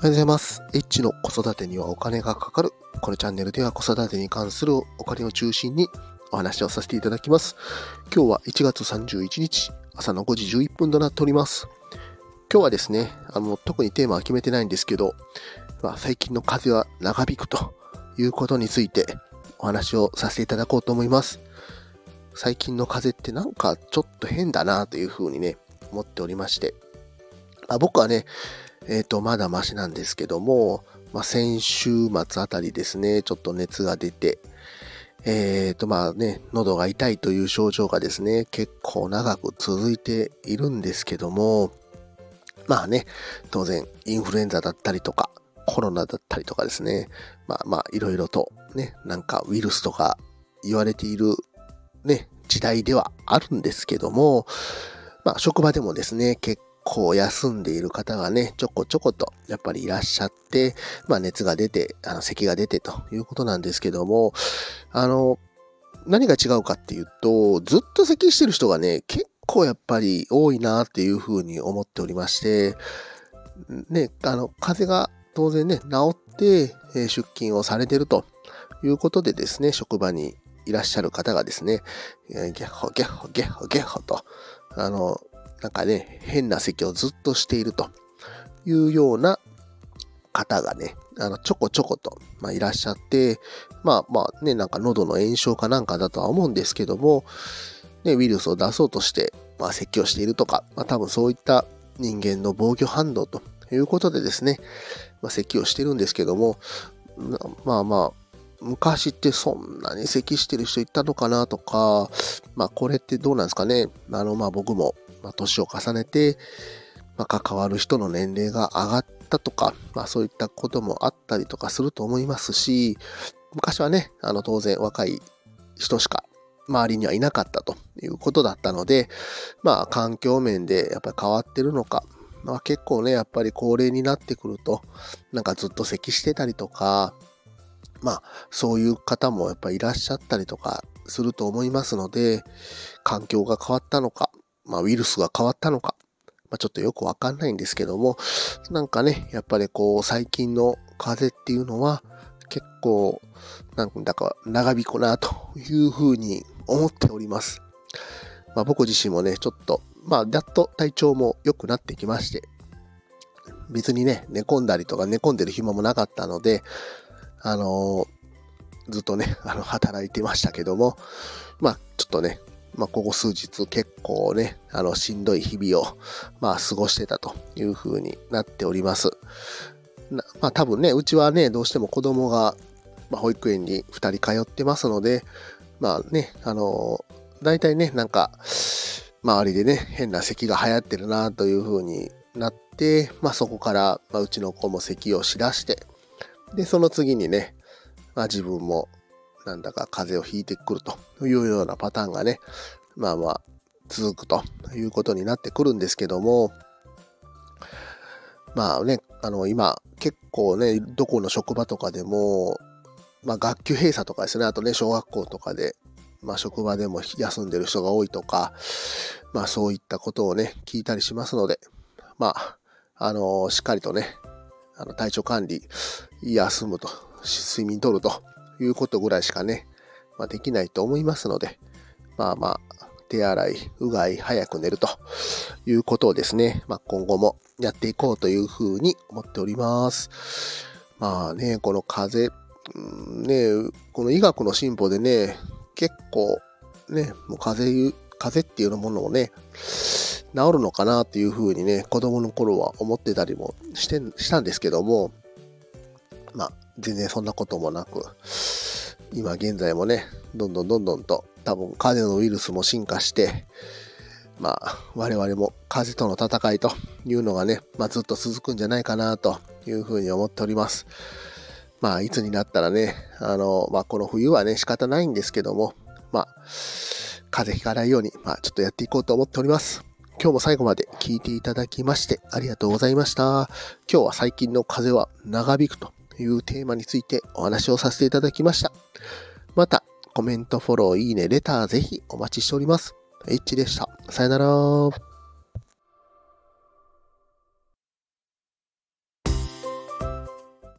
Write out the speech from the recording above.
おはようございます。H の子育てにはお金がかかる。このチャンネルでは子育てに関するお金を中心にお話をさせていただきます。今日は1月31日、朝の5時11分となっております。今日はですね、あの、特にテーマは決めてないんですけど、まあ、最近の風は長引くということについてお話をさせていただこうと思います。最近の風ってなんかちょっと変だなというふうにね、思っておりまして、まあ、僕はね、えっ、ー、と、まだマシなんですけども、まあ、先週末あたりですね、ちょっと熱が出て、えっ、ー、と、まあね、喉が痛いという症状がですね、結構長く続いているんですけども、まあね、当然、インフルエンザだったりとか、コロナだったりとかですね、まあまあ、いろいろとね、なんかウイルスとか言われているね、時代ではあるんですけども、まあ、職場でもですね、結構休んでいる方がね、ちょこちょことやっぱりいらっしゃって、まあ熱が出て、あの咳が出てということなんですけども、あの、何が違うかっていうと、ずっと咳してる人がね、結構やっぱり多いなっていうふうに思っておりまして、ね、あの、風が当然ね、治って、え出勤をされてるということでですね、職場にいらっしゃる方がですね、ゲッホゲッホゲッホゲッホと、あの、なんかね、変な咳をずっとしているというような方がね、あの、ちょこちょこと、まあ、いらっしゃって、まあまあね、なんか喉の炎症かなんかだとは思うんですけども、ね、ウイルスを出そうとして、まあ、咳をしているとか、まあ、多分そういった人間の防御反応ということでですね、まあ、咳をしてるんですけども、まあまあ、昔ってそんなに咳してる人いたのかなとか、まあこれってどうなんですかね。あのまあ僕もまあ、年を重ねて、まあ、関わる人の年齢が上がったとか、まあ、そういったこともあったりとかすると思いますし、昔はね、あの、当然若い人しか周りにはいなかったということだったので、まあ、環境面でやっぱり変わってるのか、まあ、結構ね、やっぱり高齢になってくると、なんかずっと咳してたりとか、まあ、そういう方もやっぱりいらっしゃったりとかすると思いますので、環境が変わったのか、まあ、ウイルスが変わったのか、まあ、ちょっとよくわかんないんですけども、なんかね、やっぱりこう、最近の風邪っていうのは、結構、なんだか長引くなというふうに思っております。まあ、僕自身もね、ちょっと、まあ、やっと体調も良くなってきまして、別にね、寝込んだりとか寝込んでる暇もなかったので、あのー、ずっとね、あの、働いてましたけども、まあ、ちょっとね、まあ、ここ数日結構ね、あの、しんどい日々を、まあ、過ごしてたという風になっております。まあ、多分ね、うちはね、どうしても子供が、まあ、保育園に2人通ってますので、まあね、あの大体ね、なんか、周りでね、変な咳が流行ってるなという風になって、まあ、そこから、まあ、うちの子も咳をしだして、で、その次にね、まあ、自分もなんだか風邪をひいてくるというようなパターンがね、まあまあ続くということになってくるんですけども、まあね、あの今結構ね、どこの職場とかでも、まあ学級閉鎖とかですね、あとね、小学校とかで、まあ職場でも休んでる人が多いとか、まあそういったことをね、聞いたりしますので、まあ、あのしっかりとね、あの体調管理、休むと、睡眠とるということぐらいしかね、まあ、できないと思いますので、まあまあ、手洗い、うがい、早く寝るということをですね、まあ、今後もやっていこうというふうに思っております。まあね、この風邪、ね、この医学の進歩でね、結構ね、もう風邪、風邪っていうものをね、治るのかなっていうふうにね、子供の頃は思ってたりもしてしたんですけども、まあ、全然そんなこともなく、今現在もね、どんどんどんどんと多分風邪のウイルスも進化して、まあ、我々も風邪との戦いというのがね、まあ、ずっと続くんじゃないかなというふうに思っております。まあ、いつになったらね、あの、まあ、この冬はね、仕方ないんですけども、まあ、風邪ひかないように、まあ、ちょっとやっていこうと思っております。今日も最後まで聞いていただきましてありがとうございました。今日は最近の風邪は長引くというテーマについてお話をさせていただきました。また、コメント、フォロー、いいね、レターぜひお待ちしております。エッチでした。さよなら。